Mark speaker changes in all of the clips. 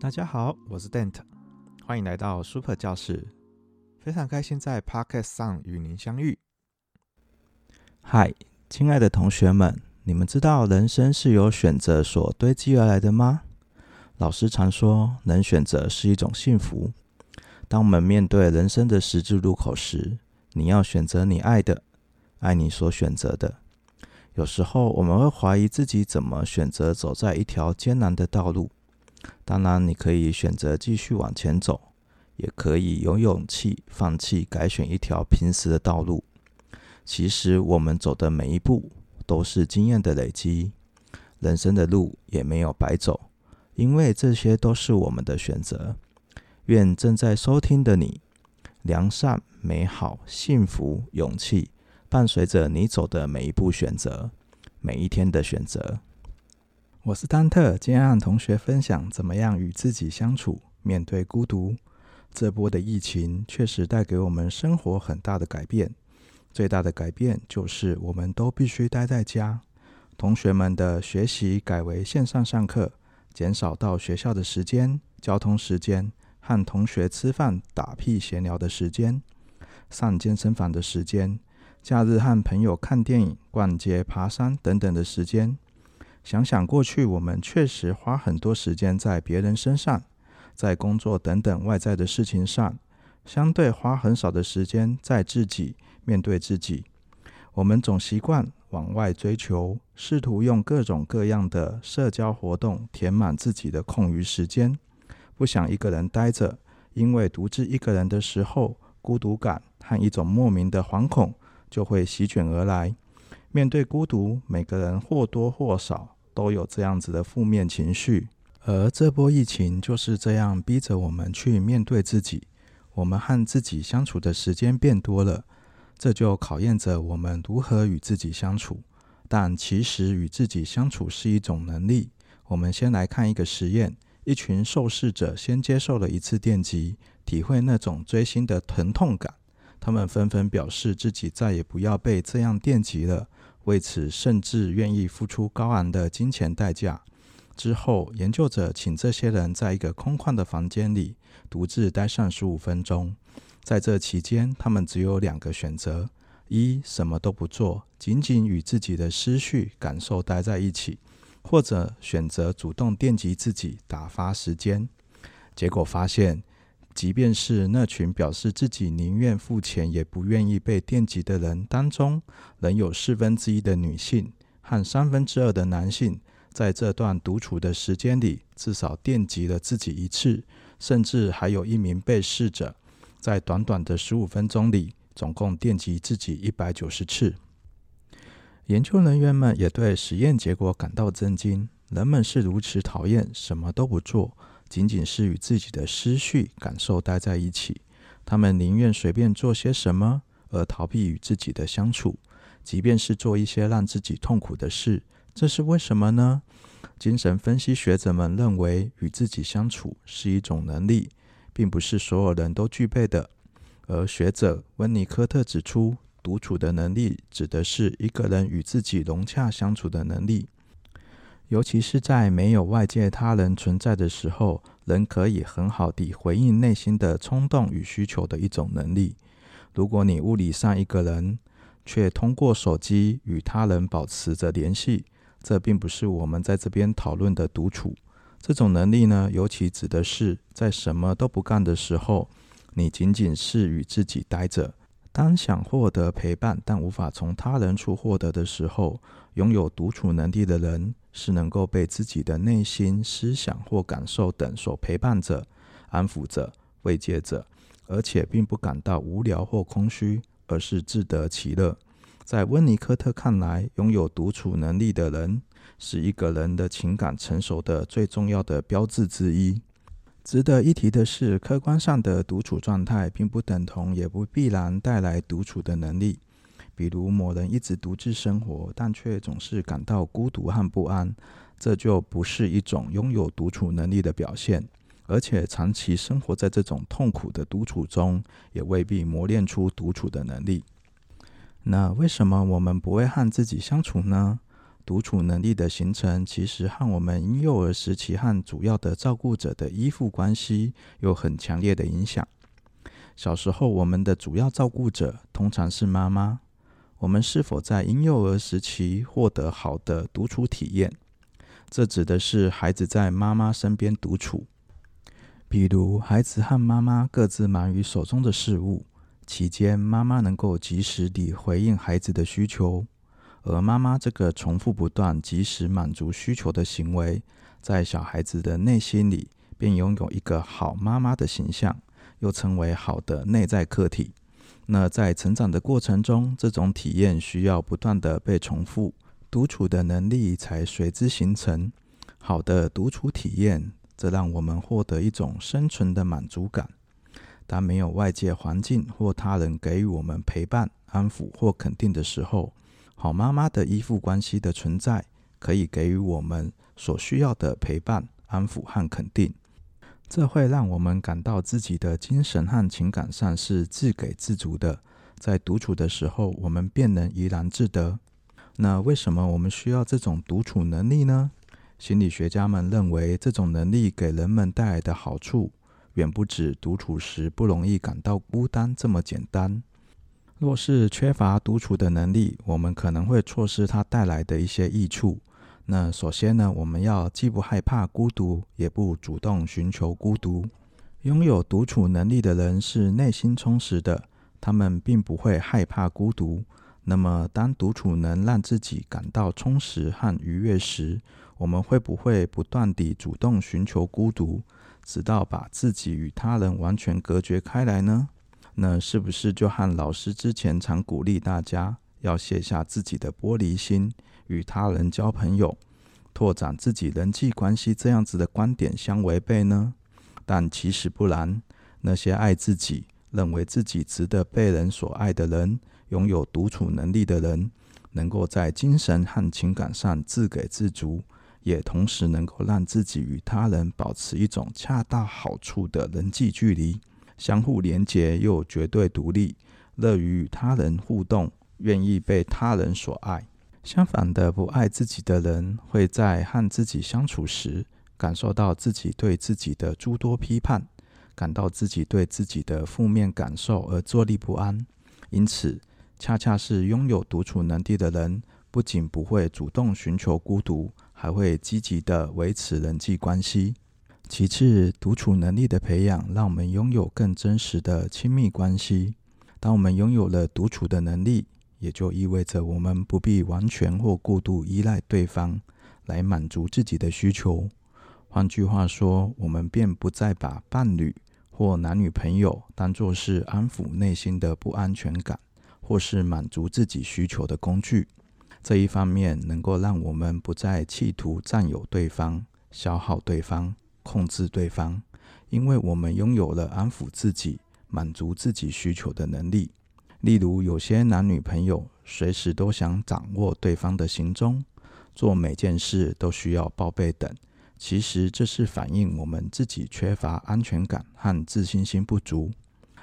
Speaker 1: 大家好，我是 Dante，欢迎来到 Super 教室。非常开心在 Podcast 上与您相遇。嗨，亲爱的同学们，你们知道人生是由选择所堆积而来的吗？老师常说，能选择是一种幸福。当我们面对人生的十字路口时，你要选择你爱的，爱你所选择的。有时候我们会怀疑自己怎么选择走在一条艰难的道路。当然，你可以选择继续往前走，也可以有勇气放弃，改选一条平时的道路。其实，我们走的每一步都是经验的累积，人生的路也没有白走，因为这些都是我们的选择。愿正在收听的你，良善、美好、幸福、勇气，伴随着你走的每一步选择，每一天的选择。我是丹特，今天和同学分享怎么样与自己相处，面对孤独。这波的疫情确实带给我们生活很大的改变，最大的改变就是我们都必须待在家。同学们的学习改为线上上课，减少到学校的时间、交通时间，和同学吃饭、打屁闲聊的时间，上健身房的时间，假日和朋友看电影、逛街、爬山等等的时间。想想过去，我们确实花很多时间在别人身上，在工作等等外在的事情上，相对花很少的时间在自己，面对自己。我们总习惯往外追求，试图用各种各样的社交活动填满自己的空余时间，不想一个人待着，因为独自一个人的时候，孤独感和一种莫名的惶恐就会席卷而来。面对孤独，每个人或多或少。都有这样子的负面情绪，而这波疫情就是这样逼着我们去面对自己。我们和自己相处的时间变多了，这就考验着我们如何与自己相处。但其实与自己相处是一种能力。我们先来看一个实验：一群受试者先接受了一次电击，体会那种锥心的疼痛感。他们纷纷表示自己再也不要被这样电击了。为此，甚至愿意付出高昂的金钱代价。之后，研究者请这些人在一个空旷的房间里独自待上十五分钟。在这期间，他们只有两个选择：一，什么都不做，仅仅与自己的思绪、感受待在一起；或者选择主动电击自己，打发时间。结果发现，即便是那群表示自己宁愿付钱也不愿意被电击的人当中，仍有四分之一的女性和三分之二的男性，在这段独处的时间里，至少电击了自己一次，甚至还有一名被试者，在短短的十五分钟里，总共电击自己一百九十次。研究人员们也对实验结果感到震惊：人们是如此讨厌什么都不做。仅仅是与自己的思绪、感受待在一起，他们宁愿随便做些什么，而逃避与自己的相处，即便是做一些让自己痛苦的事。这是为什么呢？精神分析学者们认为，与自己相处是一种能力，并不是所有人都具备的。而学者温尼科特指出，独处的能力指的是一个人与自己融洽相处的能力。尤其是在没有外界他人存在的时候，人可以很好地回应内心的冲动与需求的一种能力。如果你物理上一个人，却通过手机与他人保持着联系，这并不是我们在这边讨论的独处。这种能力呢，尤其指的是在什么都不干的时候，你仅仅是与自己待着。当想获得陪伴，但无法从他人处获得的时候，拥有独处能力的人。是能够被自己的内心思想或感受等所陪伴着、安抚着、慰藉着，而且并不感到无聊或空虚，而是自得其乐。在温尼科特看来，拥有独处能力的人是一个人的情感成熟的最重要的标志之一。值得一提的是，客观上的独处状态并不等同，也不必然带来独处的能力。比如某人一直独自生活，但却总是感到孤独和不安，这就不是一种拥有独处能力的表现。而且长期生活在这种痛苦的独处中，也未必磨练出独处的能力。那为什么我们不会和自己相处呢？独处能力的形成，其实和我们婴幼儿时期和主要的照顾者的依附关系有很强烈的影响。小时候，我们的主要照顾者通常是妈妈。我们是否在婴幼儿时期获得好的独处体验？这指的是孩子在妈妈身边独处，比如孩子和妈妈各自忙于手中的事物，期间妈妈能够及时地回应孩子的需求，而妈妈这个重复不断、及时满足需求的行为，在小孩子的内心里便拥有一个好妈妈的形象。又称为好的内在客体。那在成长的过程中，这种体验需要不断的被重复，独处的能力才随之形成。好的独处体验，则让我们获得一种生存的满足感。当没有外界环境或他人给予我们陪伴、安抚或肯定的时候，好妈妈的依附关系的存在，可以给予我们所需要的陪伴、安抚和肯定。这会让我们感到自己的精神和情感上是自给自足的，在独处的时候，我们便能怡然自得。那为什么我们需要这种独处能力呢？心理学家们认为，这种能力给人们带来的好处，远不止独处时不容易感到孤单这么简单。若是缺乏独处的能力，我们可能会错失它带来的一些益处。那首先呢，我们要既不害怕孤独，也不主动寻求孤独。拥有独处能力的人是内心充实的，他们并不会害怕孤独。那么，当独处能让自己感到充实和愉悦时，我们会不会不断地主动寻求孤独，直到把自己与他人完全隔绝开来呢？那是不是就和老师之前常鼓励大家要卸下自己的玻璃心？与他人交朋友、拓展自己人际关系，这样子的观点相违背呢？但其实不然。那些爱自己、认为自己值得被人所爱的人，拥有独处能力的人，能够在精神和情感上自给自足，也同时能够让自己与他人保持一种恰到好处的人际距离，相互连结又绝对独立，乐于与他人互动，愿意被他人所爱。相反的，不爱自己的人会在和自己相处时，感受到自己对自己的诸多批判，感到自己对自己的负面感受而坐立不安。因此，恰恰是拥有独处能力的人，不仅不会主动寻求孤独，还会积极地维持人际关系。其次，独处能力的培养，让我们拥有更真实的亲密关系。当我们拥有了独处的能力，也就意味着我们不必完全或过度依赖对方来满足自己的需求。换句话说，我们便不再把伴侣或男女朋友当作是安抚内心的不安全感，或是满足自己需求的工具。这一方面能够让我们不再企图占有对方、消耗对方、控制对方，因为我们拥有了安抚自己、满足自己需求的能力。例如，有些男女朋友随时都想掌握对方的行踪，做每件事都需要报备等。其实这是反映我们自己缺乏安全感和自信心不足。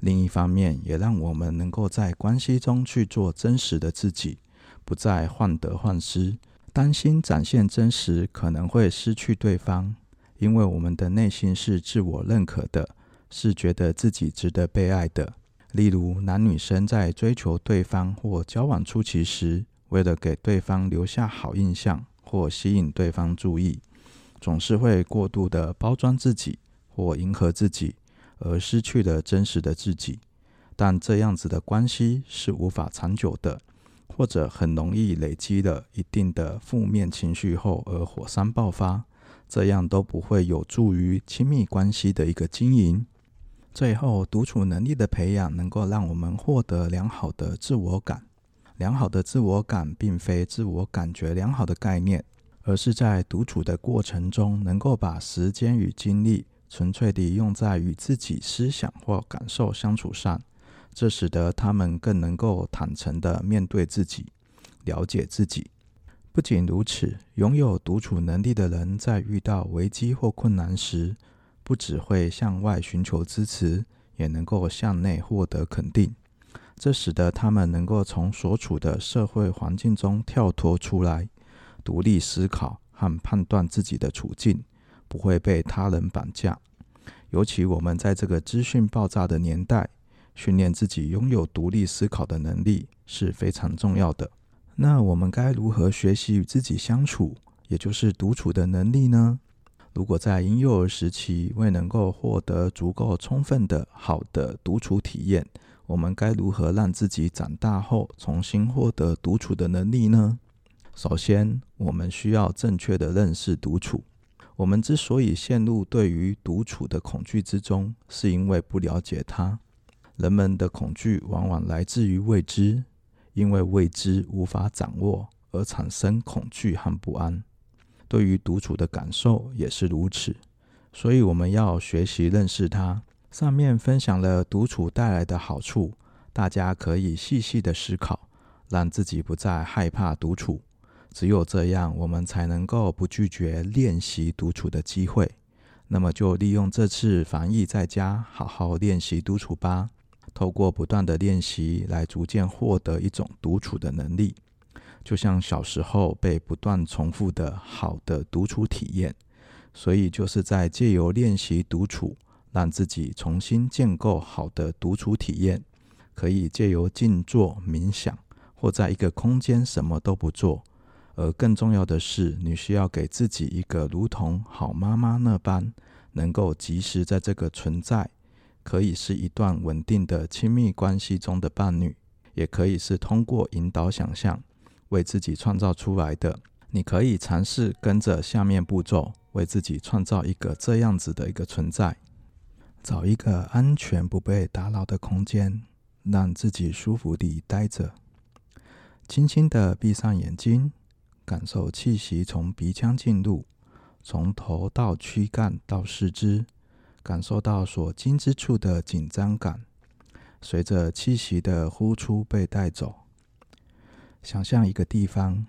Speaker 1: 另一方面，也让我们能够在关系中去做真实的自己，不再患得患失，担心展现真实可能会失去对方。因为我们的内心是自我认可的，是觉得自己值得被爱的。例如，男女生在追求对方或交往初期时，为了给对方留下好印象或吸引对方注意，总是会过度的包装自己或迎合自己，而失去了真实的自己。但这样子的关系是无法长久的，或者很容易累积了一定的负面情绪后而火山爆发，这样都不会有助于亲密关系的一个经营。最后，独处能力的培养能够让我们获得良好的自我感。良好的自我感并非自我感觉良好的概念，而是在独处的过程中，能够把时间与精力纯粹地用在与自己思想或感受相处上。这使得他们更能够坦诚地面对自己，了解自己。不仅如此，拥有独处能力的人在遇到危机或困难时，不只会向外寻求支持，也能够向内获得肯定。这使得他们能够从所处的社会环境中跳脱出来，独立思考和判断自己的处境，不会被他人绑架。尤其我们在这个资讯爆炸的年代，训练自己拥有独立思考的能力是非常重要的。那我们该如何学习与自己相处，也就是独处的能力呢？如果在婴幼儿时期未能够获得足够充分的好的独处体验，我们该如何让自己长大后重新获得独处的能力呢？首先，我们需要正确的认识独处。我们之所以陷入对于独处的恐惧之中，是因为不了解它。人们的恐惧往往来自于未知，因为未知无法掌握而产生恐惧和不安。对于独处的感受也是如此，所以我们要学习认识它。上面分享了独处带来的好处，大家可以细细的思考，让自己不再害怕独处。只有这样，我们才能够不拒绝练习独处的机会。那么，就利用这次防疫在家，好好练习独处吧。透过不断的练习，来逐渐获得一种独处的能力，就像小时候被不断重复的好的独处体验。所以，就是在借由练习独处，让自己重新建构好的独处体验。可以借由静坐、冥想，或在一个空间什么都不做。而更重要的是，你需要给自己一个如同好妈妈那般，能够及时在这个存在，可以是一段稳定的亲密关系中的伴侣，也可以是通过引导想象为自己创造出来的。你可以尝试跟着下面步骤，为自己创造一个这样子的一个存在：找一个安全不被打扰的空间，让自己舒服地待着，轻轻地闭上眼睛。感受气息从鼻腔进入，从头到躯干到四肢，感受到所经之处的紧张感，随着气息的呼出被带走。想象一个地方，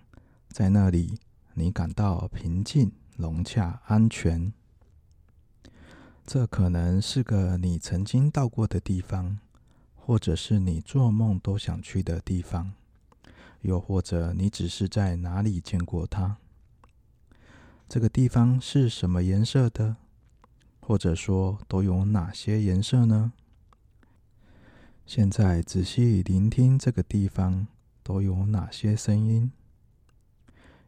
Speaker 1: 在那里你感到平静、融洽、安全。这可能是个你曾经到过的地方，或者是你做梦都想去的地方。又或者你只是在哪里见过它？这个地方是什么颜色的？或者说都有哪些颜色呢？现在仔细聆听这个地方都有哪些声音？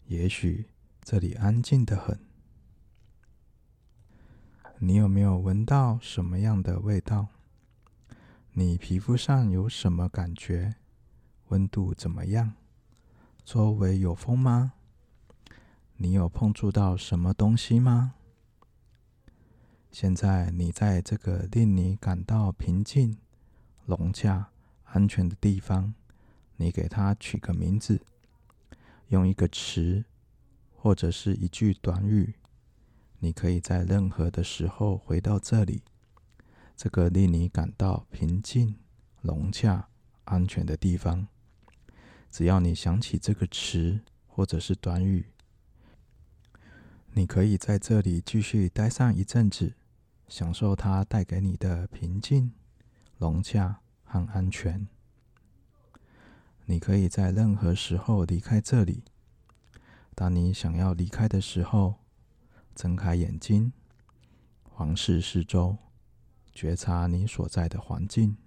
Speaker 1: 也许这里安静得很。你有没有闻到什么样的味道？你皮肤上有什么感觉？温度怎么样？周围有风吗？你有碰触到什么东西吗？现在你在这个令你感到平静、融洽、安全的地方，你给它取个名字，用一个词或者是一句短语。你可以在任何的时候回到这里，这个令你感到平静、融洽、安全的地方。只要你想起这个词或者是短语，你可以在这里继续待上一阵子，享受它带给你的平静、融洽和安全。你可以在任何时候离开这里。当你想要离开的时候，睁开眼睛，环视四周，觉察你所在的环境。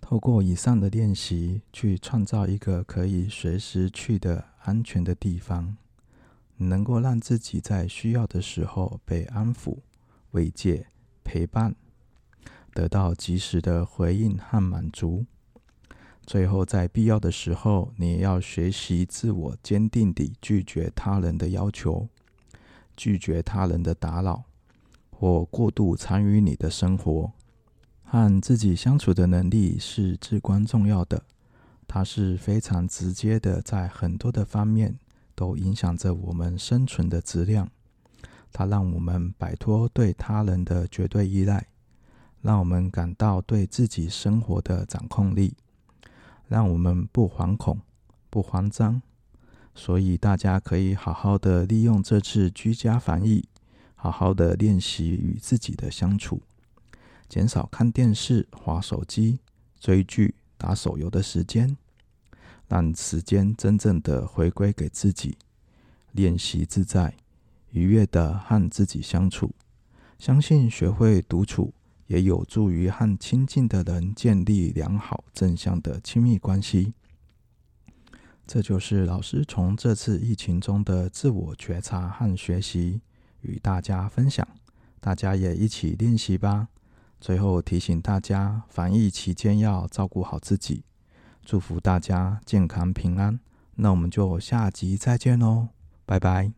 Speaker 1: 透过以上的练习，去创造一个可以随时去的安全的地方，能够让自己在需要的时候被安抚、慰藉、陪伴，得到及时的回应和满足。最后，在必要的时候，你也要学习自我坚定地拒绝他人的要求，拒绝他人的打扰，或过度参与你的生活。和自己相处的能力是至关重要的，它是非常直接的，在很多的方面都影响着我们生存的质量。它让我们摆脱对他人的绝对依赖，让我们感到对自己生活的掌控力，让我们不惶恐、不慌张。所以大家可以好好的利用这次居家防疫，好好的练习与自己的相处。减少看电视、滑手机、追剧、打手游的时间，让时间真正的回归给自己，练习自在、愉悦的和自己相处。相信学会独处，也有助于和亲近的人建立良好正向的亲密关系。这就是老师从这次疫情中的自我觉察和学习，与大家分享。大家也一起练习吧。最后提醒大家，防疫期间要照顾好自己。祝福大家健康平安。那我们就下集再见喽，拜拜。